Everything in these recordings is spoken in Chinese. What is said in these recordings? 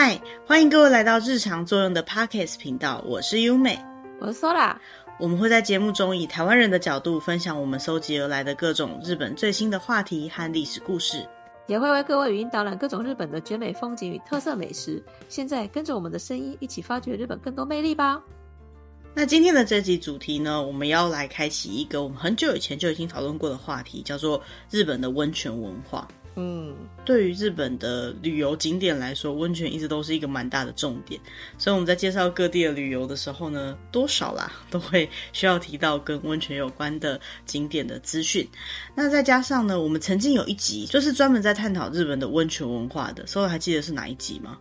嗨，欢迎各位来到日常作用的 Podcast 频道，我是优美，我是 Sola。我们会在节目中以台湾人的角度分享我们搜集而来的各种日本最新的话题和历史故事，也会为各位语音导览各种日本的绝美风景与特色美食。现在跟着我们的声音一起发掘日本更多魅力吧。那今天的这集主题呢，我们要来开启一个我们很久以前就已经讨论过的话题，叫做日本的温泉文化。嗯，对于日本的旅游景点来说，温泉一直都是一个蛮大的重点。所以我们在介绍各地的旅游的时候呢，多少啦都会需要提到跟温泉有关的景点的资讯。那再加上呢，我们曾经有一集就是专门在探讨日本的温泉文化的，所以还记得是哪一集吗？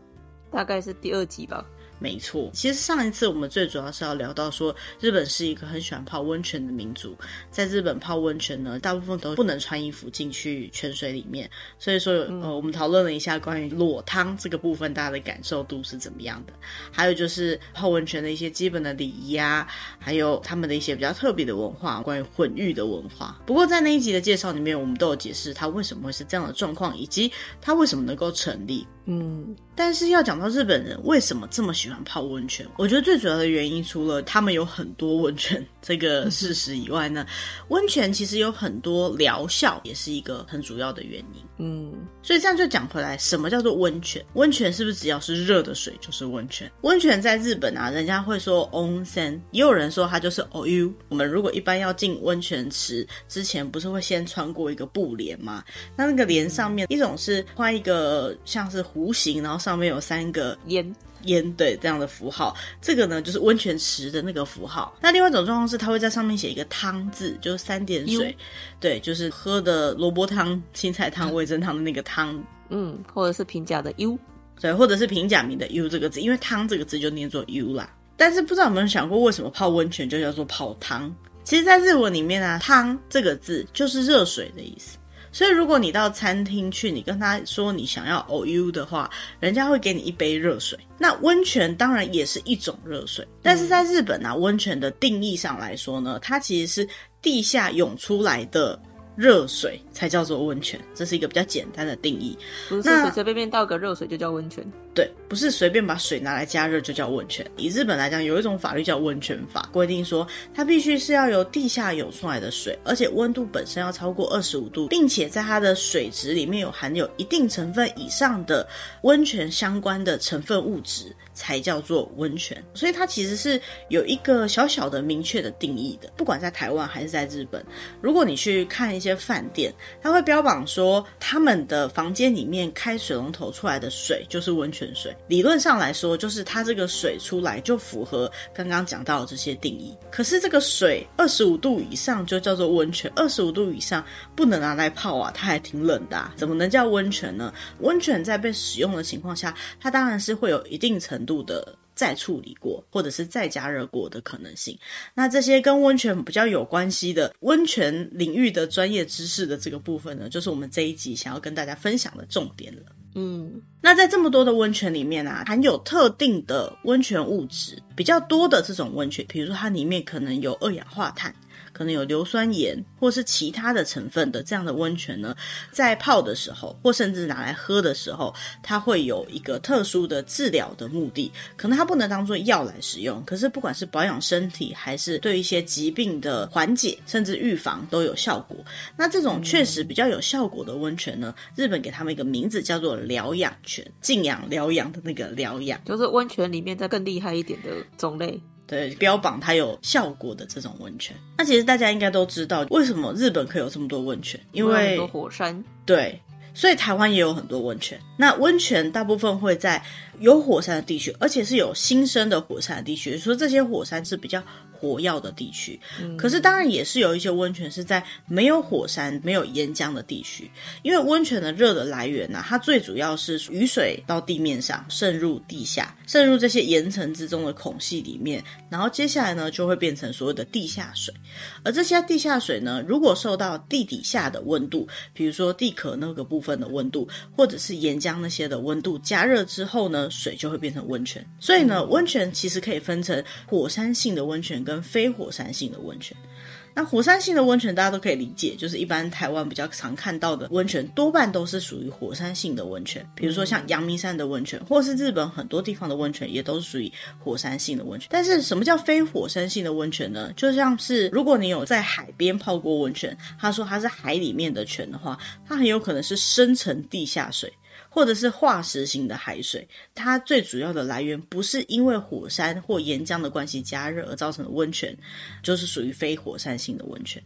大概是第二集吧。没错，其实上一次我们最主要是要聊到说，日本是一个很喜欢泡温泉的民族。在日本泡温泉呢，大部分都不能穿衣服进去泉水里面。所以说，呃，我们讨论了一下关于裸汤这个部分，大家的感受度是怎么样的？还有就是泡温泉的一些基本的礼仪啊，还有他们的一些比较特别的文化，关于混浴的文化。不过在那一集的介绍里面，我们都有解释它为什么会是这样的状况，以及它为什么能够成立。嗯，但是要讲到日本人为什么这么喜欢泡温泉，我觉得最主要的原因，除了他们有很多温泉这个事实以外呢，温泉其实有很多疗效，也是一个很主要的原因。嗯，所以这样就讲回来，什么叫做温泉？温泉是不是只要是热的水就是温泉？温泉在日本啊，人家会说 onsen，也有人说它就是 oyu。我们如果一般要进温泉池之前，不是会先穿过一个布帘吗？那那个帘上面一种是画一个像是。弧形，然后上面有三个烟烟，对，这样的符号，这个呢就是温泉池的那个符号。那另外一种状况是，它会在上面写一个汤字，就是三点水，对，就是喝的萝卜汤、青菜汤、味噌汤的那个汤，嗯，或者是平假的 u，对，或者是平假名的 u 这个字，因为汤这个字就念作 u 啦。但是不知道有没有想过，为什么泡温泉就叫做泡汤？其实，在日文里面啊，汤这个字就是热水的意思。所以，如果你到餐厅去，你跟他说你想要 OU 的话，人家会给你一杯热水。那温泉当然也是一种热水，但是在日本啊，温泉的定义上来说呢，它其实是地下涌出来的。热水才叫做温泉，这是一个比较简单的定义。不是随随便便倒个热水就叫温泉。对，不是随便把水拿来加热就叫温泉。以日本来讲，有一种法律叫温泉法，规定说它必须是要由地下涌出来的水，而且温度本身要超过二十五度，并且在它的水质里面有含有一定成分以上的温泉相关的成分物质。才叫做温泉，所以它其实是有一个小小的明确的定义的。不管在台湾还是在日本，如果你去看一些饭店，它会标榜说他们的房间里面开水龙头出来的水就是温泉水。理论上来说，就是它这个水出来就符合刚刚讲到的这些定义。可是这个水二十五度以上就叫做温泉，二十五度以上不能拿来泡啊，它还挺冷的啊，怎么能叫温泉呢？温泉在被使用的情况下，它当然是会有一定程度。的再处理过，或者是再加热过的可能性。那这些跟温泉比较有关系的温泉领域的专业知识的这个部分呢，就是我们这一集想要跟大家分享的重点了。嗯，那在这么多的温泉里面啊，含有特定的温泉物质比较多的这种温泉，比如说它里面可能有二氧化碳。可能有硫酸盐或是其他的成分的这样的温泉呢，在泡的时候，或甚至拿来喝的时候，它会有一个特殊的治疗的目的。可能它不能当做药来使用，可是不管是保养身体，还是对一些疾病的缓解，甚至预防都有效果。那这种确实比较有效果的温泉呢，日本给他们一个名字叫做疗养泉，静养疗养的那个疗养，就是温泉里面再更厉害一点的种类。对，标榜它有效果的这种温泉，那其实大家应该都知道，为什么日本可以有这么多温泉？因为很多火山。对，所以台湾也有很多温泉。那温泉大部分会在有火山的地区，而且是有新生的火山的地区，所以这些火山是比较。火药的地区，可是当然也是有一些温泉是在没有火山、没有岩浆的地区，因为温泉的热的来源呢、啊，它最主要是雨水到地面上渗入地下，渗入这些岩层之中的孔隙里面，然后接下来呢就会变成所谓的地下水，而这些地下水呢，如果受到地底下的温度，比如说地壳那个部分的温度，或者是岩浆那些的温度加热之后呢，水就会变成温泉。所以呢，温泉其实可以分成火山性的温泉。跟非火山性的温泉，那火山性的温泉大家都可以理解，就是一般台湾比较常看到的温泉，多半都是属于火山性的温泉。比如说像阳明山的温泉，或是日本很多地方的温泉，也都是属于火山性的温泉。但是什么叫非火山性的温泉呢？就像是如果你有在海边泡过温泉，他说它是海里面的泉的话，它很有可能是深层地下水。或者是化石型的海水，它最主要的来源不是因为火山或岩浆的关系加热而造成的温泉，就是属于非火山性的温泉。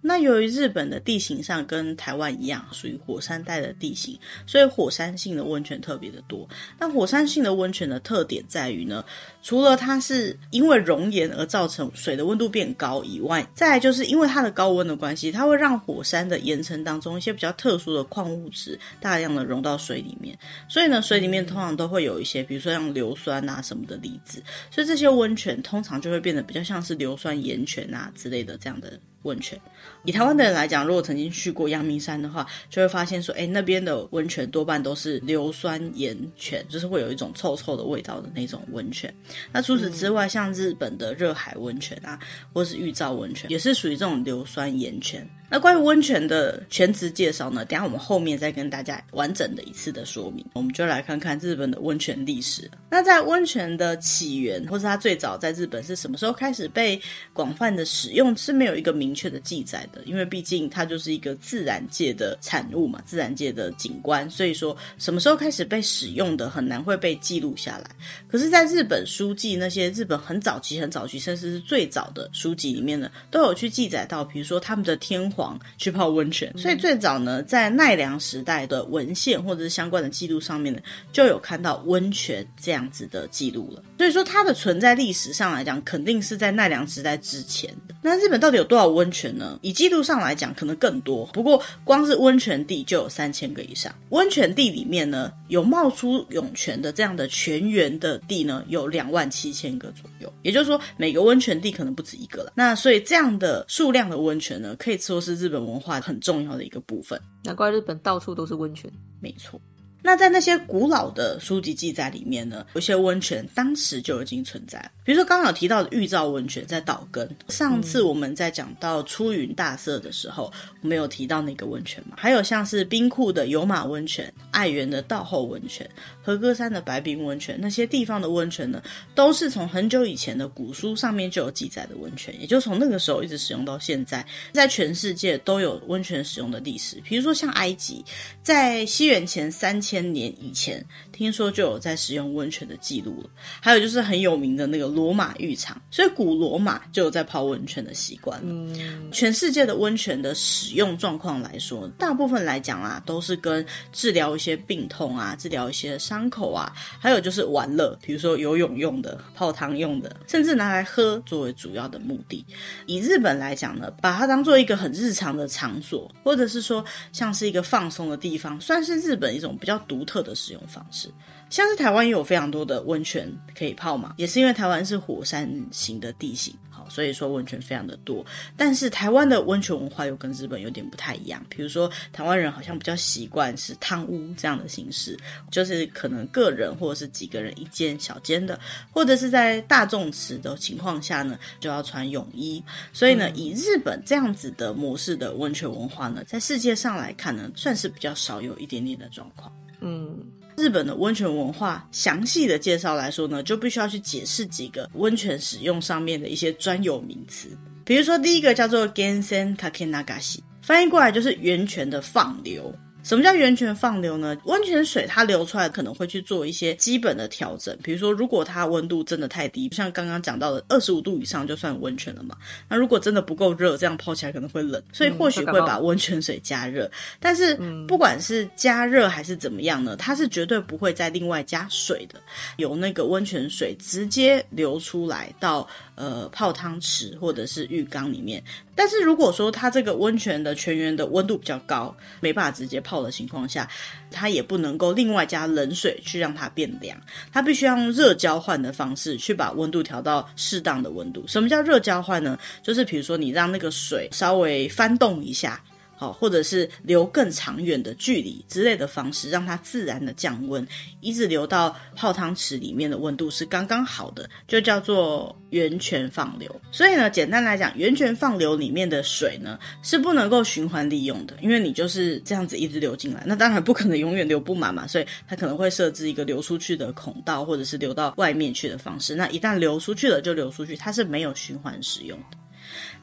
那由于日本的地形上跟台湾一样，属于火山带的地形，所以火山性的温泉特别的多。那火山性的温泉的特点在于呢，除了它是因为熔岩而造成水的温度变高以外，再来就是因为它的高温的关系，它会让火山的岩层当中一些比较特殊的矿物质大量的融到水里面，所以呢，水里面通常都会有一些，比如说像硫酸啊什么的离子，所以这些温泉通常就会变得比较像是硫酸盐泉啊之类的这样的。温泉，以台湾的人来讲，如果曾经去过阳明山的话，就会发现说，哎，那边的温泉多半都是硫酸盐泉，就是会有一种臭臭的味道的那种温泉。那除此之外，像日本的热海温泉啊，或是玉造温泉，也是属于这种硫酸盐泉。那关于温泉的全职介绍呢，等下我们后面再跟大家完整的一次的说明。我们就来看看日本的温泉历史。那在温泉的起源，或是它最早在日本是什么时候开始被广泛的使用，是没有一个明确的记载的，因为毕竟它就是一个自然界的产物嘛，自然界的景观，所以说什么时候开始被使用的很难会被记录下来。可是，在日本书记那些日本很早期、很早期，甚至是最早的书籍里面呢，都有去记载到，比如说他们的天皇去泡温泉，所以最早呢，在奈良时代的文献或者是相关的记录上面呢，就有看到温泉这样子的记录了。所以说，它的存在历史上来讲，肯定是在奈良时代之前的。那日本到底有多少温泉呢？以记录上来讲，可能更多。不过，光是温泉地就有三千个以上。温泉地里面呢，有冒出涌泉的这样的泉源的地呢，有两万七千个左右。也就是说，每个温泉地可能不止一个了。那所以这样的数量的温泉呢，可以说是日本文化很重要的一个部分。难怪日本到处都是温泉。没错。那在那些古老的书籍记载里面呢，有些温泉当时就已经存在。比如说刚好提到的玉造温泉在岛根，上次我们在讲到出云大社的时候，我们有提到那个温泉嘛？还有像是冰库的有马温泉、爱媛的道后温泉、和歌山的白冰温泉，那些地方的温泉呢，都是从很久以前的古书上面就有记载的温泉，也就从那个时候一直使用到现在，在全世界都有温泉使用的历史。比如说像埃及，在西元前三千。年以前，听说就有在使用温泉的记录了。还有就是很有名的那个罗马浴场，所以古罗马就有在泡温泉的习惯。嗯，全世界的温泉的使用状况来说，大部分来讲啊，都是跟治疗一些病痛啊，治疗一些伤口啊，还有就是玩乐，比如说游泳用的、泡汤用的，甚至拿来喝作为主要的目的。以日本来讲呢，把它当做一个很日常的场所，或者是说像是一个放松的地方，算是日本一种比较。独特的使用方式，像是台湾也有非常多的温泉可以泡嘛，也是因为台湾是火山型的地形，好，所以说温泉非常的多。但是台湾的温泉文化又跟日本有点不太一样，比如说台湾人好像比较习惯是汤屋这样的形式，就是可能个人或者是几个人一间小间的，或者是在大众池的情况下呢，就要穿泳衣。所以呢，以日本这样子的模式的温泉文化呢，在世界上来看呢，算是比较少有一点点的状况。嗯，日本的温泉文化详细的介绍来说呢，就必须要去解释几个温泉使用上面的一些专有名词。比如说，第一个叫做 Gensen k a k e n a g a s i 翻译过来就是源泉的放流。什么叫源泉放流呢？温泉水它流出来可能会去做一些基本的调整，比如说如果它温度真的太低，像刚刚讲到的二十五度以上就算温泉了嘛。那如果真的不够热，这样泡起来可能会冷，所以或许会把温泉水加热。嗯、但是不管是加热还是怎么样呢，它是绝对不会再另外加水的，由那个温泉水直接流出来到呃泡汤池或者是浴缸里面。但是如果说它这个温泉的泉源的温度比较高，没办法直接泡的情况下，它也不能够另外加冷水去让它变凉，它必须要用热交换的方式去把温度调到适当的温度。什么叫热交换呢？就是比如说你让那个水稍微翻动一下。好，或者是留更长远的距离之类的方式，让它自然的降温，一直流到泡汤池里面的温度是刚刚好的，就叫做源泉放流。所以呢，简单来讲，源泉放流里面的水呢是不能够循环利用的，因为你就是这样子一直流进来，那当然不可能永远流不满嘛，所以它可能会设置一个流出去的孔道，或者是流到外面去的方式。那一旦流出去了，就流出去，它是没有循环使用的。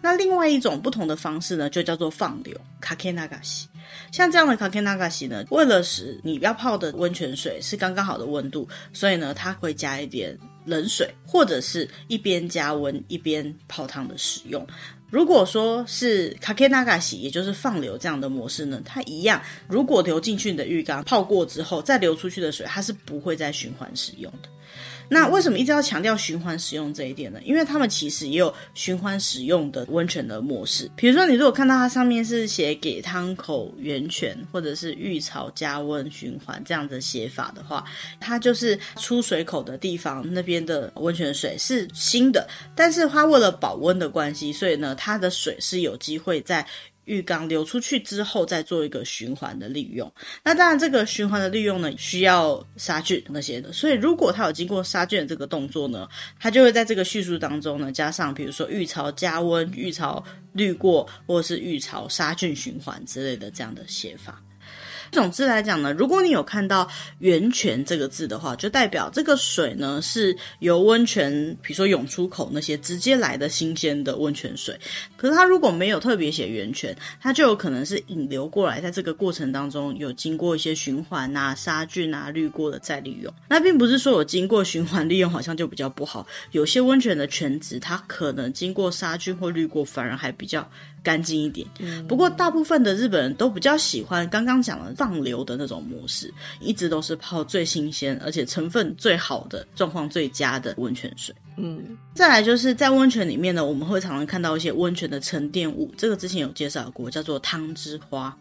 那另外一种不同的方式呢，就叫做放流，かけ流し。像这样的かけ流し呢，为了使你要泡的温泉水是刚刚好的温度，所以呢，它会加一点冷水，或者是一边加温一边泡汤的使用。如果说是かけ流し，也就是放流这样的模式呢，它一样，如果流进去你的浴缸泡过之后，再流出去的水，它是不会再循环使用的。 那为什么一直要强调循环使用这一点呢？因为他们其实也有循环使用的温泉的模式。比如说，你如果看到它上面是写“给汤口源泉”或者是“浴槽加温循环”这样的写法的话，它就是出水口的地方那边的温泉水是新的，但是它为了保温的关系，所以呢，它的水是有机会在。浴缸流出去之后，再做一个循环的利用。那当然，这个循环的利用呢，需要杀菌那些的。所以，如果它有经过杀菌的这个动作呢，它就会在这个叙述当中呢，加上比如说浴槽加温、浴槽滤过，或者是浴槽杀菌循环之类的这样的写法。总之来讲呢，如果你有看到“源泉”这个字的话，就代表这个水呢是由温泉，比如说涌出口那些直接来的新鲜的温泉水。可是它如果没有特别写“源泉”，它就有可能是引流过来，在这个过程当中有经过一些循环啊、杀菌啊、滤过的再利用。那并不是说有经过循环利用好像就比较不好，有些温泉的泉质它可能经过杀菌或滤过，反而还比较干净一点。不过大部分的日本人都比较喜欢刚刚讲的放流的那种模式，一直都是泡最新鲜而且成分最好的、状况最佳的温泉水。嗯，再来就是在温泉里面呢，我们会常常看到一些温泉的沉淀物，这个之前有介绍过，叫做汤之花。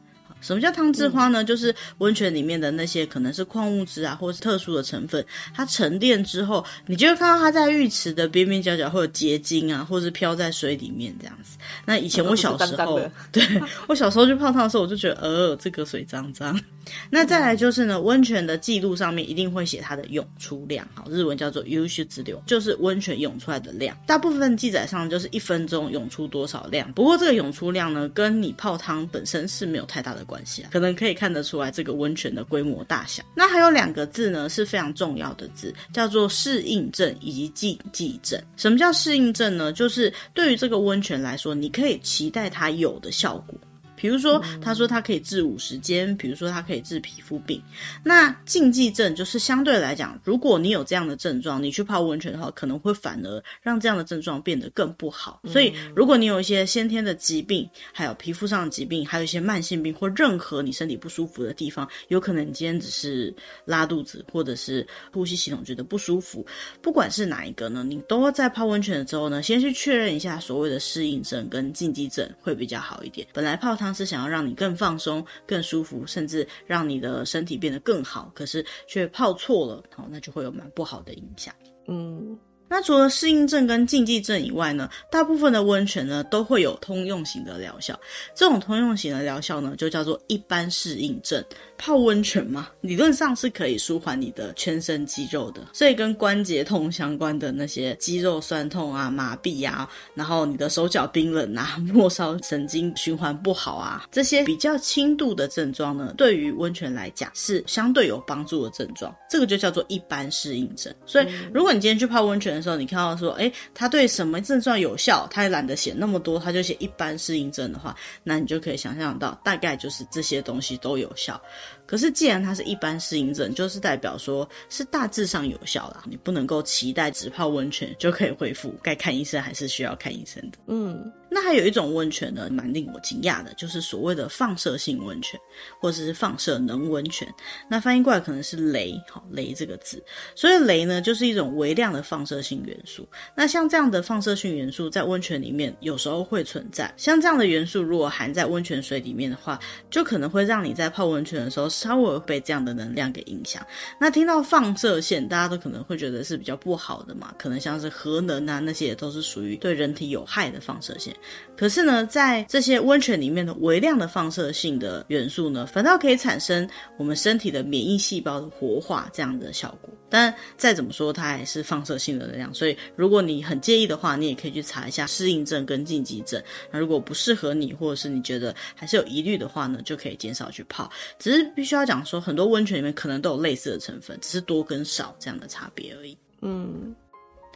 什么叫汤之花呢？嗯、就是温泉里面的那些可能是矿物质啊，或是特殊的成分，它沉淀之后，你就会看到它在浴池的边边角角会有结晶啊，或是飘在水里面这样子。那以前我小时候，对我小时候去泡汤的时候，我就觉得，呃，这个水脏脏。那再来就是呢，温泉的记录上面一定会写它的涌出量，好，日文叫做涌出量，就是温泉涌出来的量。大部分记载上就是一分钟涌出多少量。不过这个涌出量呢，跟你泡汤本身是没有太大的关系。关系啊，可能可以看得出来这个温泉的规模大小。那还有两个字呢，是非常重要的字，叫做适应症以及禁忌症。什么叫适应症呢？就是对于这个温泉来说，你可以期待它有的效果。比如说，他说他可以治五十肩，比如说他可以治皮肤病。那禁忌症就是相对来讲，如果你有这样的症状，你去泡温泉的话，可能会反而让这样的症状变得更不好。所以，如果你有一些先天的疾病，还有皮肤上的疾病，还有一些慢性病或任何你身体不舒服的地方，有可能你今天只是拉肚子，或者是呼吸系统觉得不舒服，不管是哪一个呢，你都在泡温泉的时候呢，先去确认一下所谓的适应症跟禁忌症会比较好一点。本来泡汤。是想要让你更放松、更舒服，甚至让你的身体变得更好，可是却泡错了，好，那就会有蛮不好的影响。嗯。那除了适应症跟禁忌症以外呢，大部分的温泉呢都会有通用型的疗效。这种通用型的疗效呢，就叫做一般适应症。泡温泉嘛，理论上是可以舒缓你的全身肌肉的，所以跟关节痛相关的那些肌肉酸痛啊、麻痹啊，然后你的手脚冰冷啊、末梢神经循环不好啊，这些比较轻度的症状呢，对于温泉来讲是相对有帮助的症状。这个就叫做一般适应症。所以，如果你今天去泡温泉时候，你看到说，哎，他对什么症状有效，他也懒得写那么多，他就写一般适应症的话，那你就可以想象到，大概就是这些东西都有效。可是，既然它是一般适应症，就是代表说是大致上有效啦。你不能够期待只泡温泉就可以恢复，该看医生还是需要看医生的。嗯。那还有一种温泉呢，蛮令我惊讶的，就是所谓的放射性温泉，或者是放射能温泉。那翻译过来可能是雷，好，雷这个字。所以雷呢，就是一种微量的放射性元素。那像这样的放射性元素在温泉里面有时候会存在。像这样的元素如果含在温泉水里面的话，就可能会让你在泡温泉的时候稍微被这样的能量给影响。那听到放射线，大家都可能会觉得是比较不好的嘛，可能像是核能啊那些都是属于对人体有害的放射线。可是呢，在这些温泉里面的微量的放射性的元素呢，反倒可以产生我们身体的免疫细胞的活化这样的效果。但再怎么说，它还是放射性的能量，所以如果你很介意的话，你也可以去查一下适应症跟禁忌症。那如果不适合你，或者是你觉得还是有疑虑的话呢，就可以减少去泡。只是必须要讲说，很多温泉里面可能都有类似的成分，只是多跟少这样的差别而已。嗯。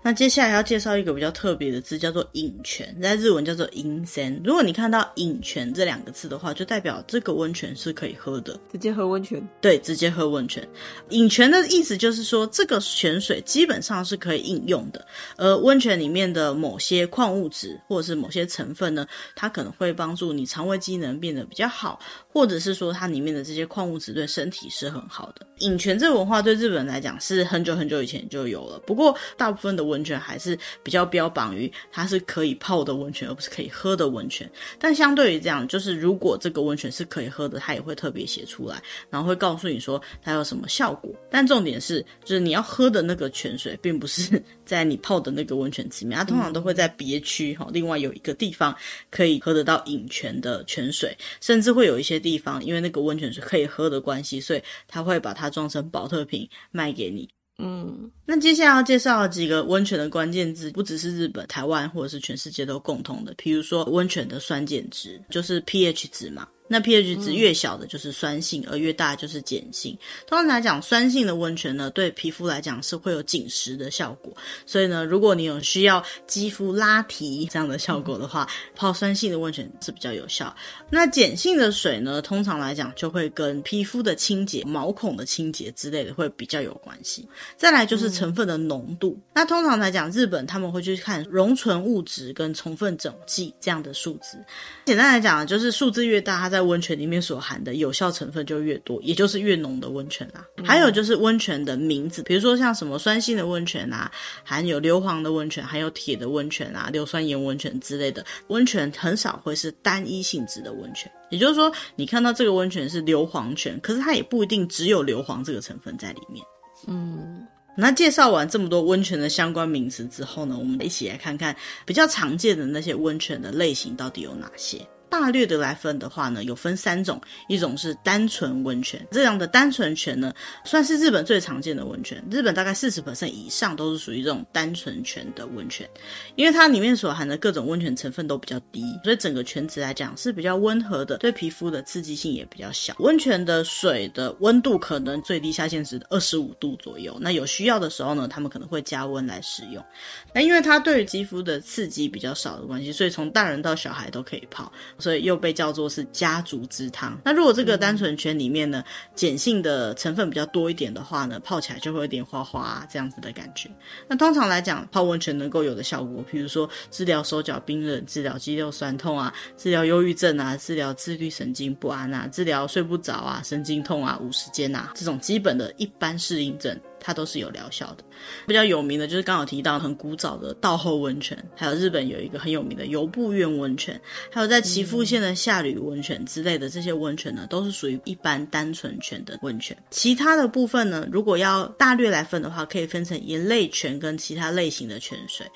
那接下来要介绍一个比较特别的字，叫做饮泉，在日文叫做 insen。如果你看到饮泉这两个字的话，就代表这个温泉是可以喝的，直接喝温泉。对，直接喝温泉。饮泉的意思就是说，这个泉水基本上是可以饮用的，而温泉里面的某些矿物质或者是某些成分呢，它可能会帮助你肠胃机能变得比较好，或者是说它里面的这些矿物质对身体是很好的。饮泉这个文化对日本人来讲是很久很久以前就有了，不过大部分的温泉还是比较标榜于它是可以泡的温泉，而不是可以喝的温泉。但相对于这样，就是如果这个温泉是可以喝的，它也会特别写出来，然后会告诉你说它有什么效果。但重点是，就是你要喝的那个泉水，并不是在你泡的那个温泉池里面，它通常都会在别区哈，另外有一个地方可以喝得到饮泉的泉水，甚至会有一些地方，因为那个温泉水可以喝的关系，所以它会把它装成保特瓶卖给你。嗯，那接下来要介绍几个温泉的关键字，不只是日本、台湾或者是全世界都共同的，比如说温泉的酸碱值，就是 pH 值嘛。那 pH 值越小的就是酸性，嗯、而越大就是碱性。通常来讲，酸性的温泉呢，对皮肤来讲是会有紧实的效果。所以呢，如果你有需要肌肤拉提这样的效果的话，嗯、泡酸性的温泉是比较有效。那碱性的水呢，通常来讲就会跟皮肤的清洁、毛孔的清洁之类的会比较有关系。再来就是成分的浓度。嗯、那通常来讲，日本他们会去看溶醇物质跟成分整剂这样的数值。简单来讲，就是数字越大，它在在温泉里面所含的有效成分就越多，也就是越浓的温泉啦。嗯、还有就是温泉的名字，比如说像什么酸性的温泉啊，含有硫磺的温泉，含有铁的温泉啊，硫酸盐温泉之类的温泉，很少会是单一性质的温泉。也就是说，你看到这个温泉是硫磺泉，可是它也不一定只有硫磺这个成分在里面。嗯，那介绍完这么多温泉的相关名词之后呢，我们一起来看看比较常见的那些温泉的类型到底有哪些。大略的来分的话呢，有分三种，一种是单纯温泉，这样的单纯泉呢，算是日本最常见的温泉。日本大概四十%以上都是属于这种单纯泉的温泉，因为它里面所含的各种温泉成分都比较低，所以整个泉池来讲是比较温和的，对皮肤的刺激性也比较小。温泉的水的温度可能最低下限是二十五度左右，那有需要的时候呢，他们可能会加温来使用。那因为它对于肌肤的刺激比较少的关系，所以从大人到小孩都可以泡。所以又被叫做是家族之汤。那如果这个单纯泉里面呢，碱性的成分比较多一点的话呢，泡起来就会有点花花啊，这样子的感觉。那通常来讲，泡温泉能够有的效果，比如说治疗手脚冰冷、治疗肌肉酸痛啊、治疗忧郁症啊、治疗自律神经不安啊、治疗睡不着啊、神经痛啊、五十肩啊这种基本的一般适应症。它都是有疗效的，比较有名的就是刚好提到很古早的道后温泉，还有日本有一个很有名的由布院温泉，还有在岐阜县的下吕温泉之类的这些温泉呢，都是属于一般单纯泉的温泉。其他的部分呢，如果要大略来分的话，可以分成盐类泉跟其他类型的泉水。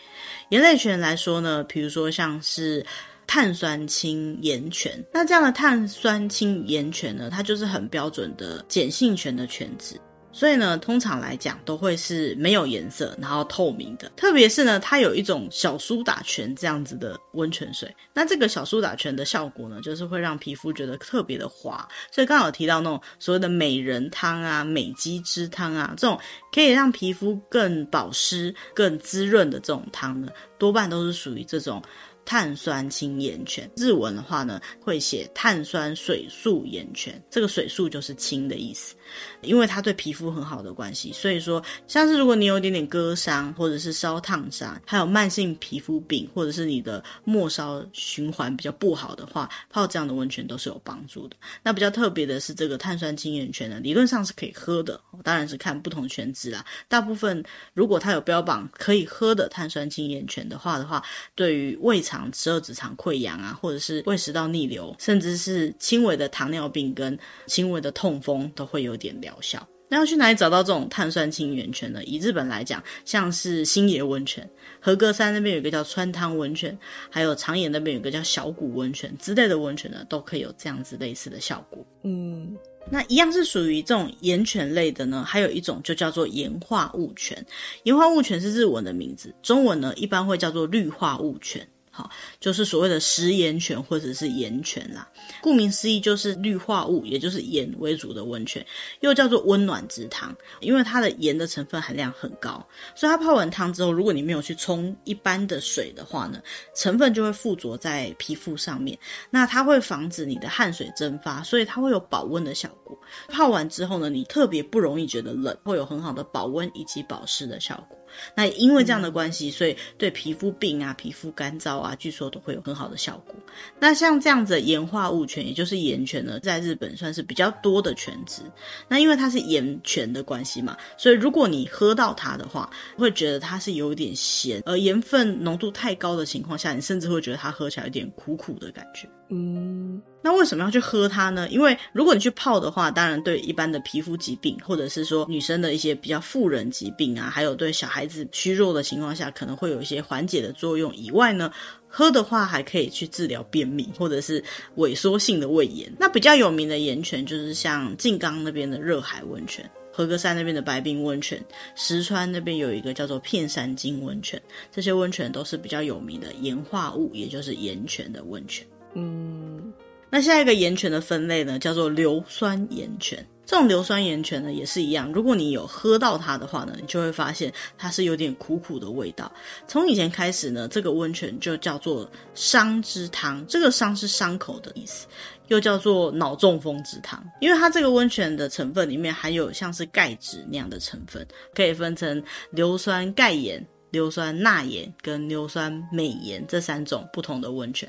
盐类泉来说呢，比如说像是碳酸氢盐泉，那这样的碳酸氢盐泉呢，它就是很标准的碱性泉的泉质。所以呢，通常来讲都会是没有颜色，然后透明的。特别是呢，它有一种小苏打泉这样子的温泉水。那这个小苏打泉的效果呢，就是会让皮肤觉得特别的滑。所以刚好提到那种所谓的美人汤啊、美肌之汤啊，这种可以让皮肤更保湿、更滋润的这种汤呢，多半都是属于这种。碳酸氢盐泉，日文的话呢，会写碳酸水素盐泉，这个水素就是氢的意思，因为它对皮肤很好的关系，所以说像是如果你有一点点割伤，或者是烧烫伤，还有慢性皮肤病，或者是你的末梢循环比较不好的话，泡这样的温泉都是有帮助的。那比较特别的是这个碳酸氢盐泉呢，理论上是可以喝的，当然是看不同泉质啦。大部分如果它有标榜可以喝的碳酸氢盐泉的话的话，对于胃肠十二指肠溃疡啊，或者是胃食道逆流，甚至是轻微的糖尿病跟轻微的痛风，都会有点疗效。那要去哪里找到这种碳酸氢源泉呢？以日本来讲，像是星野温泉、和歌山那边有一个叫川汤温泉，还有长野那边有一个叫小谷温泉之类的温泉呢，都可以有这样子类似的效果。嗯，那一样是属于这种盐泉类的呢，还有一种就叫做盐化物泉。盐化物泉是日文的名字，中文呢一般会叫做氯化物泉。好，就是所谓的食盐泉或者是盐泉啦。顾名思义，就是氯化物，也就是盐为主的温泉，又叫做温暖之汤。因为它的盐的成分含量很高，所以它泡完汤之后，如果你没有去冲一般的水的话呢，成分就会附着在皮肤上面。那它会防止你的汗水蒸发，所以它会有保温的效果。泡完之后呢，你特别不容易觉得冷，会有很好的保温以及保湿的效果。那因为这样的关系，所以对皮肤病啊、皮肤干燥啊，据说都会有很好的效果。那像这样子的盐化物泉，也就是盐泉呢，在日本算是比较多的泉质。那因为它是盐泉的关系嘛，所以如果你喝到它的话，会觉得它是有点咸，而盐分浓度太高的情况下，你甚至会觉得它喝起来有点苦苦的感觉。嗯。那为什么要去喝它呢？因为如果你去泡的话，当然对一般的皮肤疾病，或者是说女生的一些比较妇人疾病啊，还有对小孩子虚弱的情况下，可能会有一些缓解的作用。以外呢，喝的话还可以去治疗便秘或者是萎缩性的胃炎。那比较有名的盐泉就是像静冈那边的热海温泉，和歌山那边的白冰温泉，石川那边有一个叫做片山金温泉，这些温泉都是比较有名的盐化物，也就是盐泉的温泉。嗯。那下一个盐泉的分类呢，叫做硫酸盐泉。这种硫酸盐泉呢，也是一样。如果你有喝到它的话呢，你就会发现它是有点苦苦的味道。从以前开始呢，这个温泉就叫做伤之汤。这个伤是伤口的意思，又叫做脑中风之汤，因为它这个温泉的成分里面含有像是钙质那样的成分，可以分成硫酸钙盐、硫酸钠盐跟硫酸镁盐这三种不同的温泉。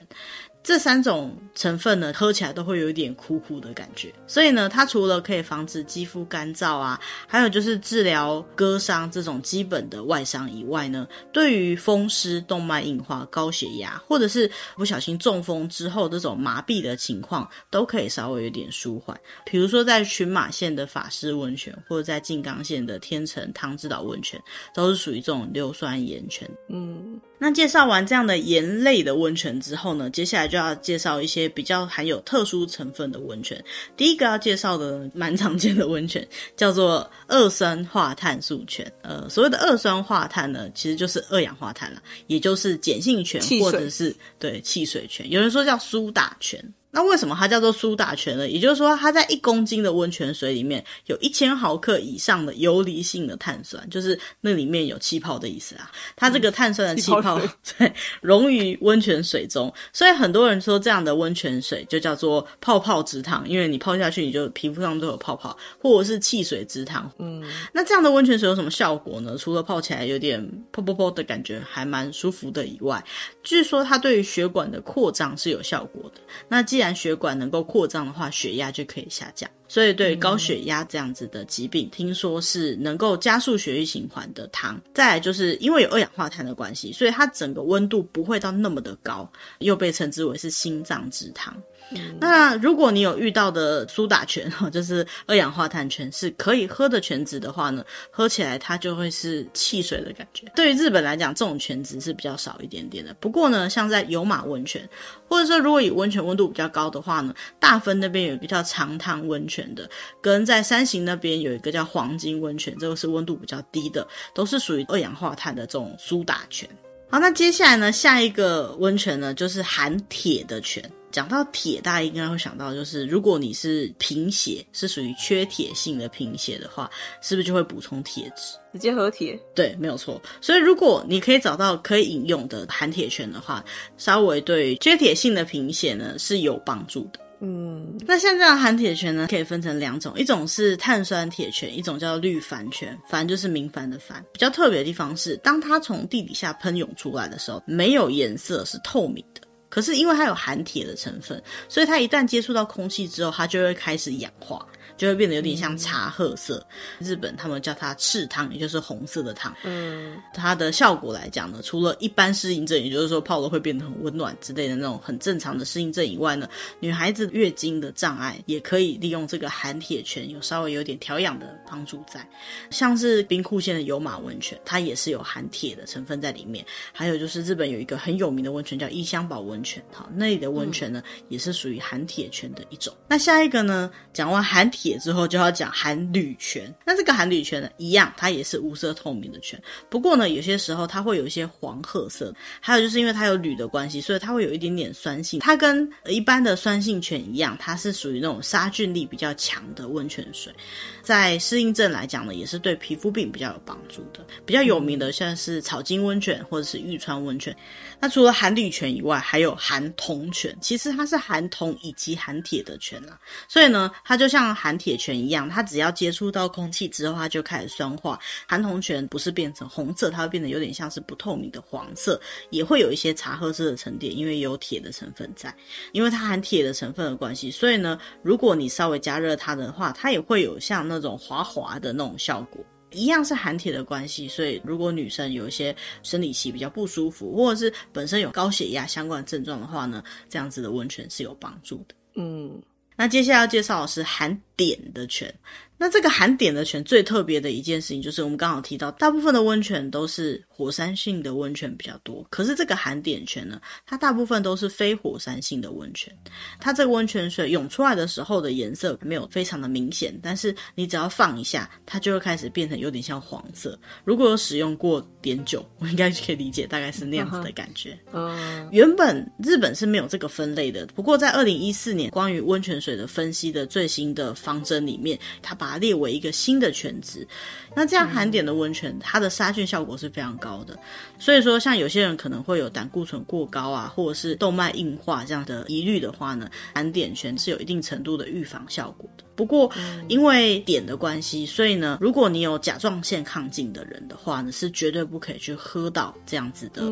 这三种成分呢，喝起来都会有一点苦苦的感觉，所以呢，它除了可以防止肌肤干燥啊，还有就是治疗割伤这种基本的外伤以外呢，对于风湿、动脉硬化、高血压，或者是不小心中风之后这种麻痹的情况，都可以稍微有点舒缓。比如说在群马县的法师温泉，或者在静冈县的天成汤之岛温泉，都是属于这种硫酸盐泉。嗯。那介绍完这样的盐类的温泉之后呢，接下来就要介绍一些比较含有特殊成分的温泉。第一个要介绍的蛮常见的温泉 叫做二酸化碳素泉。呃，所谓的二酸化碳呢，其实就是二氧化碳了，也就是碱性泉或者是对汽水泉。有人说叫苏打泉。那为什么它叫做苏打泉呢？也就是说，它在一公斤的温泉水里面有一千毫克以上的游离性的碳酸，就是那里面有气泡的意思啊。它这个碳酸的气泡 对溶于温泉水中，所以很多人说这样的温泉水就叫做泡泡之汤，因为你泡下去你就皮肤上都有泡泡，或者是汽水之汤。嗯，那这样的温泉水有什么效果呢？除了泡起来有点泡泡泡的感觉，还蛮舒服的以外，据说它对于血管的扩张是有效果的。那既然既然血管能够扩张的话，血压就可以下降。所以对高血压这样子的疾病，嗯、听说是能够加速血液循环的汤。再来就是因为有二氧化碳的关系，所以它整个温度不会到那么的高，又被称之为是心脏之汤。那如果你有遇到的苏打泉，就是二氧化碳泉，是可以喝的泉子的话呢，喝起来它就会是汽水的感觉。对于日本来讲，这种泉子是比较少一点点的。不过呢，像在有马温泉，或者说如果以温泉温度比较高的话呢，大分那边有一个叫长汤温泉的，跟在山形那边有一个叫黄金温泉，这个是温度比较低的，都是属于二氧化碳的这种苏打泉。好，那接下来呢，下一个温泉呢，就是含铁的泉。讲到铁，大家应该会想到，就是如果你是贫血，是属于缺铁性的贫血的话，是不是就会补充铁质，直接喝铁？对，没有错。所以如果你可以找到可以饮用的含铁泉的话，稍微对缺铁性的贫血呢是有帮助的。嗯，那像这样含铁泉呢，可以分成两种，一种是碳酸铁泉，一种叫绿帆泉。矾就是明矾的矾。比较特别的地方是，当它从地底下喷涌出来的时候，没有颜色，是透明的。可是因为它有含铁的成分，所以它一旦接触到空气之后，它就会开始氧化。就会变得有点像茶褐色。嗯、日本他们叫它赤汤，也就是红色的汤。嗯，它的效果来讲呢，除了一般适应症，也就是说泡了会变得很温暖之类的那种很正常的适应症以外呢，女孩子月经的障碍也可以利用这个含铁泉，有稍微有点调养的帮助在。像是冰库县的有马温泉，它也是有含铁的成分在里面。还有就是日本有一个很有名的温泉叫伊香保温泉，好，那里的温泉呢、嗯、也是属于含铁泉的一种。那下一个呢，讲完含铁之后，就要讲含铝泉。那这个含铝泉呢，一样，它也是无色透明的泉。不过呢，有些时候它会有一些黄褐色。还有就是因为它有铝的关系，所以它会有一点点酸性。它跟一般的酸性泉一样，它是属于那种杀菌力比较强的温泉水。在适应症来讲呢，也是对皮肤病比较有帮助的。比较有名的像是草金温泉或者是玉川温泉。那除了含铝泉以外，还有含铜泉。其实它是含铜以及含铁的泉啦。所以呢，它就像含铁泉一样，它只要接触到空气之后，它就开始酸化。含铜泉不是变成红色，它会变得有点像是不透明的黄色，也会有一些茶褐色的沉淀，因为有铁的成分在。因为它含铁的成分的关系，所以呢，如果你稍微加热它的话，它也会有像那种滑滑的那种效果。一样是含铁的关系，所以如果女生有一些生理期比较不舒服，或者是本身有高血压相关的症状的话呢，这样子的温泉是有帮助的。嗯，那接下来要介绍的是含碘的泉。那这个含碘的泉最特别的一件事情，就是我们刚好提到，大部分的温泉都是火山性的温泉比较多，可是这个含碘泉呢，它大部分都是非火山性的温泉。它这个温泉水涌出来的时候的颜色没有非常的明显，但是你只要放一下，它就会开始变成有点像黄色。如果有使用过碘酒，我应该可以理解，大概是那样子的感觉。嗯，原本日本是没有这个分类的，不过在二零一四年关于温泉水的分析的最新的方针里面，它把列为一个新的泉质，那这样含碘的温泉，它的杀菌效果是非常高的。所以说，像有些人可能会有胆固醇过高啊，或者是动脉硬化这样的疑虑的话呢，含碘泉是有一定程度的预防效果的。不过，因为碘的关系，所以呢，如果你有甲状腺亢进的人的话呢，是绝对不可以去喝到这样子的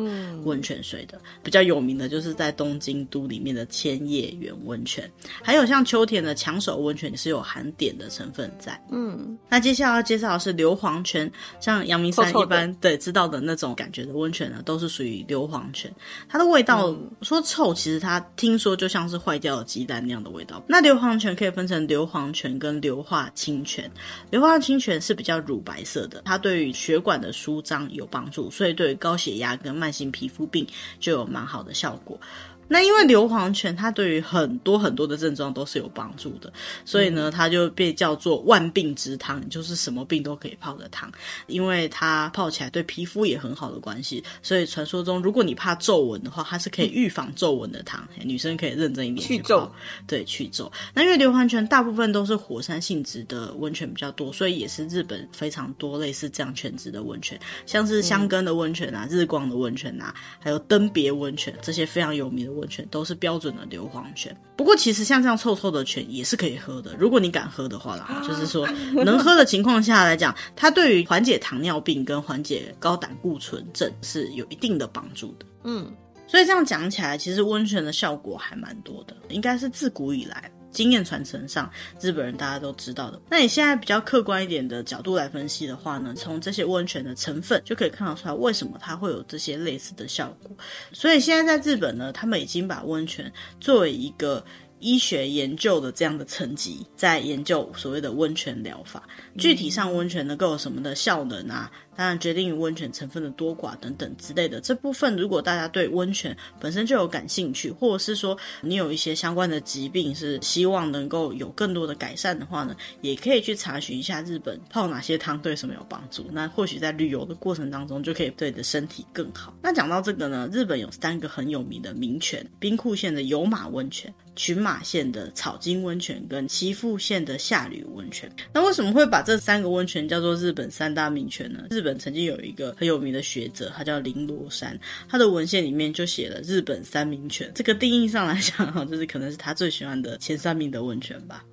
温泉水的。比较有名的就是在东京都里面的千叶园温泉，还有像秋田的强手温泉是有含碘的成分在。嗯，那接下来要介绍的是硫磺泉，像阳明山一般对知道的那种感觉的温泉呢，都是属于硫磺泉。它的味道、嗯、说臭，其实它听说就像是坏掉的鸡蛋那样的味道。那硫磺泉可以分成硫磺泉跟硫化氢泉，硫化氢泉是比较乳白色的，它对于血管的舒张有帮助，所以对于高血压跟慢性皮肤病就有蛮好的效果。那因为硫磺泉它对于很多很多的症状都是有帮助的，所以呢，它就被叫做万病之汤，就是什么病都可以泡的汤。因为它泡起来对皮肤也很好的关系，所以传说中如果你怕皱纹的话，它是可以预防皱纹的汤。女生可以认真一点去皱，对，去皱。那因为硫磺泉大部分都是火山性质的温泉比较多，所以也是日本非常多类似这样泉质的温泉，像是香根的温泉啊、日光的温泉啊，还有登别温泉这些非常有名的温泉。都是标准的硫磺泉，不过其实像这样臭臭的泉也是可以喝的，如果你敢喝的话啦，就是说能喝的情况下来讲，它对于缓解糖尿病跟缓解高胆固醇症是有一定的帮助的。嗯，所以这样讲起来，其实温泉的效果还蛮多的，应该是自古以来。经验传承上，日本人大家都知道的。那你现在比较客观一点的角度来分析的话呢，从这些温泉的成分就可以看得出来，为什么它会有这些类似的效果。所以现在在日本呢，他们已经把温泉作为一个医学研究的这样的层级，在研究所谓的温泉疗法。具体上温泉能够有什么的效能啊？当然，决定于温泉成分的多寡等等之类的这部分，如果大家对温泉本身就有感兴趣，或者是说你有一些相关的疾病，是希望能够有更多的改善的话呢，也可以去查询一下日本泡哪些汤对什么有帮助。那或许在旅游的过程当中，就可以对你的身体更好。那讲到这个呢，日本有三个很有名的名泉：兵库县的有马温泉、群马县的草津温泉跟岐阜县的下吕温泉。那为什么会把这三个温泉叫做日本三大名泉呢？日日日本曾经有一个很有名的学者，他叫林罗山，他的文献里面就写了日本三名泉。这个定义上来讲，哈，就是可能是他最喜欢的前三名的温泉吧。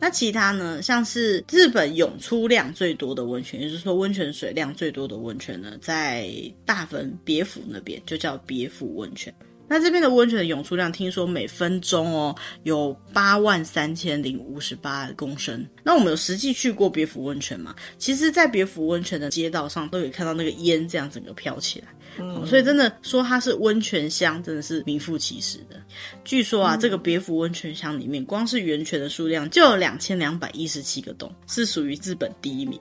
那其他呢，像是日本涌出量最多的温泉，也就是说温泉水量最多的温泉呢，在大分别府那边就叫别府温泉。那这边的温泉的涌出量，听说每分钟哦有八万三千零五十八公升。那我们有实际去过别府温泉嘛？其实，在别府温泉的街道上都可以看到那个烟这样整个飘起来。嗯，所以真的说它是温泉乡，真的是名副其实的。据说啊，嗯、这个别府温泉乡里面，光是源泉的数量就有两千两百一十七个洞，是属于日本第一名。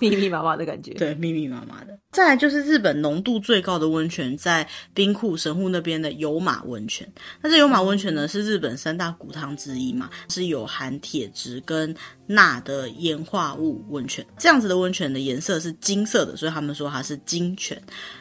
密密麻麻的感觉，对，密密麻麻的。再来就是日本浓度最高的温泉，在兵库神户那边的有马温泉。那这有马温泉呢，是日本三大古汤之一嘛，是有含铁质跟钠的盐化物温泉。这样子的温泉的颜色是金色的，所以他们说它是金泉。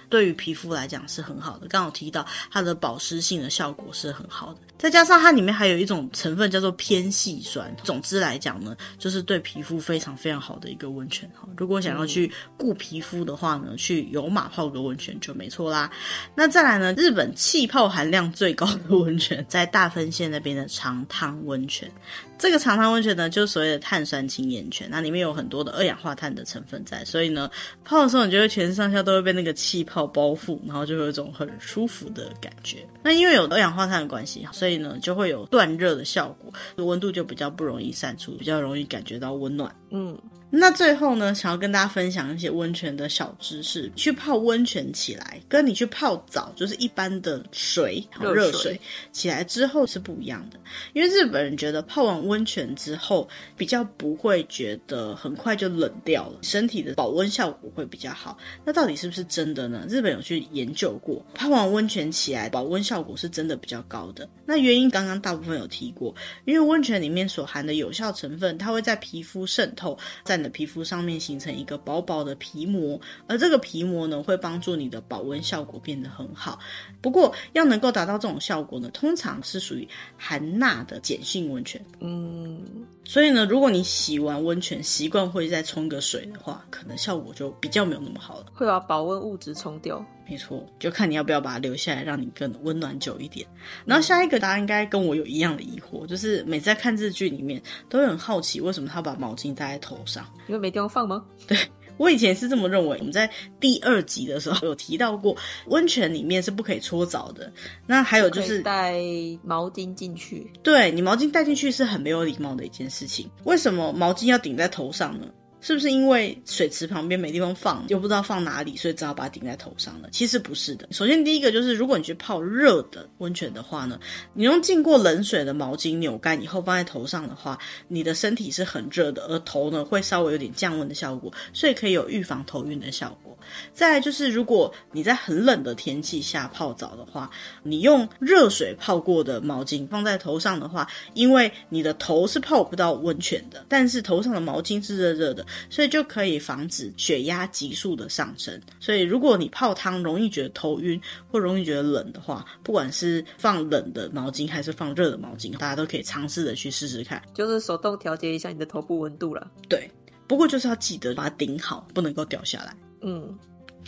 对于皮肤来讲是很好的，刚好提到它的保湿性的效果是很好的，再加上它里面还有一种成分叫做偏细酸。总之来讲呢，就是对皮肤非常非常好的一个温泉哈。如果想要去顾皮肤的话呢，去有马泡个温泉就没错啦。那再来呢，日本气泡含量最高的温泉 在大分县那边的长汤温泉。这个长汤温泉呢，就是所谓的碳酸氢盐泉，那里面有很多的二氧化碳的成分在，所以呢，泡的时候你就会全身上下都会被那个气泡包覆，然后就会有一种很舒服的感觉。那因为有二氧化碳的关系，所以所以呢就会有断热的效果，温度就比较不容易散出，比较容易感觉到温暖。嗯。那最后呢，想要跟大家分享一些温泉的小知识。去泡温泉起来，跟你去泡澡，就是一般的水，热水，水起来之后是不一样的。因为日本人觉得泡完温泉之后，比较不会觉得很快就冷掉了，身体的保温效果会比较好。那到底是不是真的呢？日本有去研究过，泡完温泉起来，保温效果是真的比较高的。那原因刚刚大部分有提过，因为温泉里面所含的有效成分，它会在皮肤渗透，在你的皮肤上面形成一个薄薄的皮膜，而这个皮膜呢，会帮助你的保温效果变得很好。不过，要能够达到这种效果呢，通常是属于含钠的碱性温泉。嗯，所以呢，如果你洗完温泉习惯会再冲个水的话，可能效果就比较没有那么好了，会把保温物质冲掉。没错，就看你要不要把它留下来，让你更温暖久一点。然后下一个，答案应该跟我有一样的疑惑，就是每次在看日剧里面，都会很好奇为什么他把毛巾戴在头上，因为没地方放吗？对，我以前是这么认为。我们在第二集的时候有提到过，温泉里面是不可以搓澡的。那还有就是带毛巾进去，对，你毛巾带进去是很没有礼貌的一件事情。为什么毛巾要顶在头上呢？是不是因为水池旁边没地方放，又不知道放哪里，所以只好把它顶在头上了？其实不是的。首先，第一个就是，如果你去泡热的温泉的话呢，你用浸过冷水的毛巾扭干以后放在头上的话，你的身体是很热的，而头呢会稍微有点降温的效果，所以可以有预防头晕的效果。再就是，如果你在很冷的天气下泡澡的话，你用热水泡过的毛巾放在头上的话，因为你的头是泡不到温泉的，但是头上的毛巾是热热的。所以就可以防止血压急速的上升。所以如果你泡汤容易觉得头晕或容易觉得冷的话，不管是放冷的毛巾还是放热的毛巾，大家都可以尝试的去试试看。就是手动调节一下你的头部温度了。对，不过就是要记得把它顶好，不能够掉下来。嗯。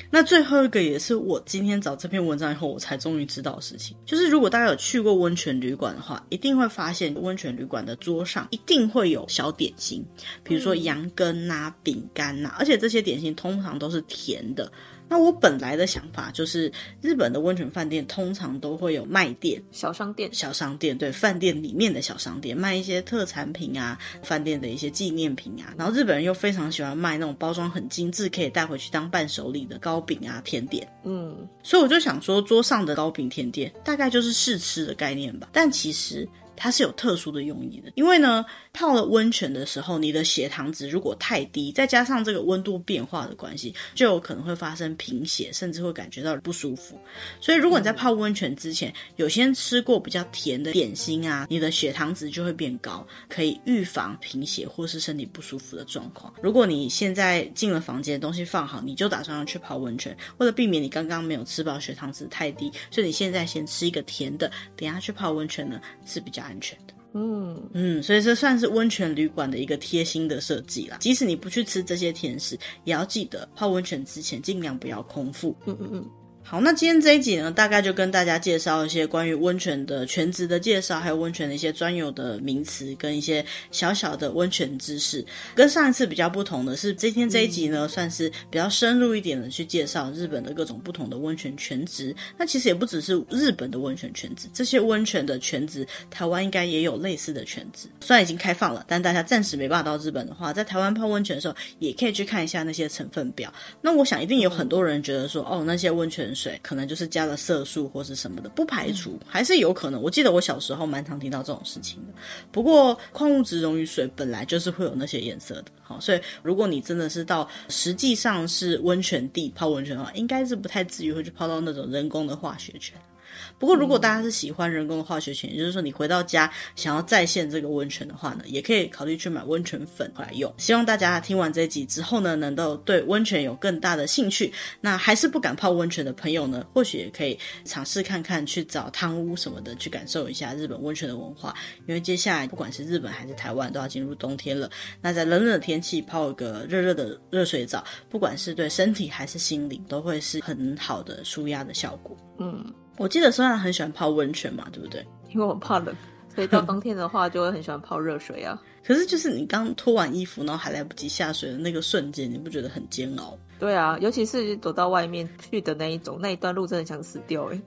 那最后一个也是我今天找这篇文章以后，我才终于知道的事情，就是如果大家有去过温泉旅馆的话，一定会发现温泉旅馆的桌上一定会有小点心，比如说羊羹呐、饼干呐，而且这些点心通常都是甜的。那我本来的想法就是，日本的温泉饭店通常都会有卖店、小商店、小商店，对，饭店里面的小商店卖一些特产品啊，饭店的一些纪念品啊。然后日本人又非常喜欢卖那种包装很精致，可以带回去当伴手礼的糕饼啊、甜点。嗯，所以我就想说，桌上的糕饼甜点大概就是试吃的概念吧。但其实。它是有特殊的用意的，因为呢，泡了温泉的时候，你的血糖值如果太低，再加上这个温度变化的关系，就有可能会发生贫血，甚至会感觉到不舒服。所以，如果你在泡温泉之前有先吃过比较甜的点心啊，你的血糖值就会变高，可以预防贫血或是身体不舒服的状况。如果你现在进了房间，东西放好，你就打算要去泡温泉，为了避免你刚刚没有吃饱，血糖值太低，所以你现在先吃一个甜的，等下去泡温泉呢是比较。安全的，嗯嗯，所以这算是温泉旅馆的一个贴心的设计啦。即使你不去吃这些甜食，也要记得泡温泉之前尽量不要空腹。嗯嗯嗯。好，那今天这一集呢，大概就跟大家介绍一些关于温泉的全职的介绍，还有温泉的一些专有的名词跟一些小小的温泉知识。跟上一次比较不同的是，今天这一集呢，算是比较深入一点的去介绍日本的各种不同的温泉全职。那其实也不只是日本的温泉全职，这些温泉的全职，台湾应该也有类似的全职。虽然已经开放了，但大家暂时没办法到日本的话，在台湾泡温泉的时候，也可以去看一下那些成分表。那我想一定有很多人觉得说，哦，那些温泉水可能就是加了色素或是什么的，不排除还是有可能。我记得我小时候蛮常听到这种事情的。不过矿物质溶于水本来就是会有那些颜色的，好，所以如果你真的是到实际上是温泉地泡温泉的话，应该是不太至于会去泡到那种人工的化学泉。不过，如果大家是喜欢人工的化学泉，也就是说你回到家想要再现这个温泉的话呢，也可以考虑去买温泉粉回来用。希望大家听完这一集之后呢，能够对温泉有更大的兴趣。那还是不敢泡温泉的朋友呢，或许也可以尝试看看去找汤屋什么的，去感受一下日本温泉的文化。因为接下来不管是日本还是台湾，都要进入冬天了。那在冷冷的天气泡一个热热的热水澡，不管是对身体还是心灵，都会是很好的舒压的效果。嗯。我记得孙然很喜欢泡温泉嘛，对不对？因为我怕冷，所以到冬天的话就会很喜欢泡热水啊。可是就是你刚脱完衣服，然后还来不及下水的那个瞬间，你不觉得很煎熬？对啊，尤其是走到外面去的那一种，那一段路真的想死掉哎，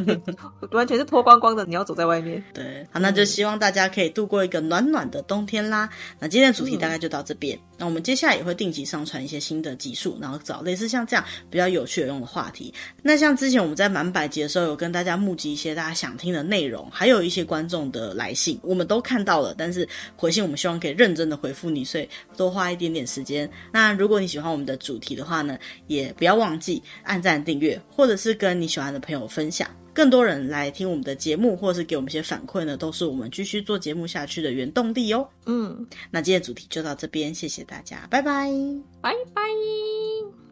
完全是脱光光的，你要走在外面。对，好，那就希望大家可以度过一个暖暖的冬天啦。那今天的主题大概就到这边，嗯、那我们接下来也会定期上传一些新的集数，然后找类似像这样比较有趣有用的话题。那像之前我们在满百集的时候，有跟大家募集一些大家想听的内容，还有一些观众的来信，我们都看到了，但是回信我们希望可以认真的回复你，所以多花一点点时间。那如果你喜欢我们的主题的话呢，也不要忘记按赞、订阅，或者是跟你喜欢的朋友分享，更多人来听我们的节目，或者是给我们一些反馈呢，都是我们继续做节目下去的原动力哦。嗯，那今天的主题就到这边，谢谢大家，拜拜，拜拜。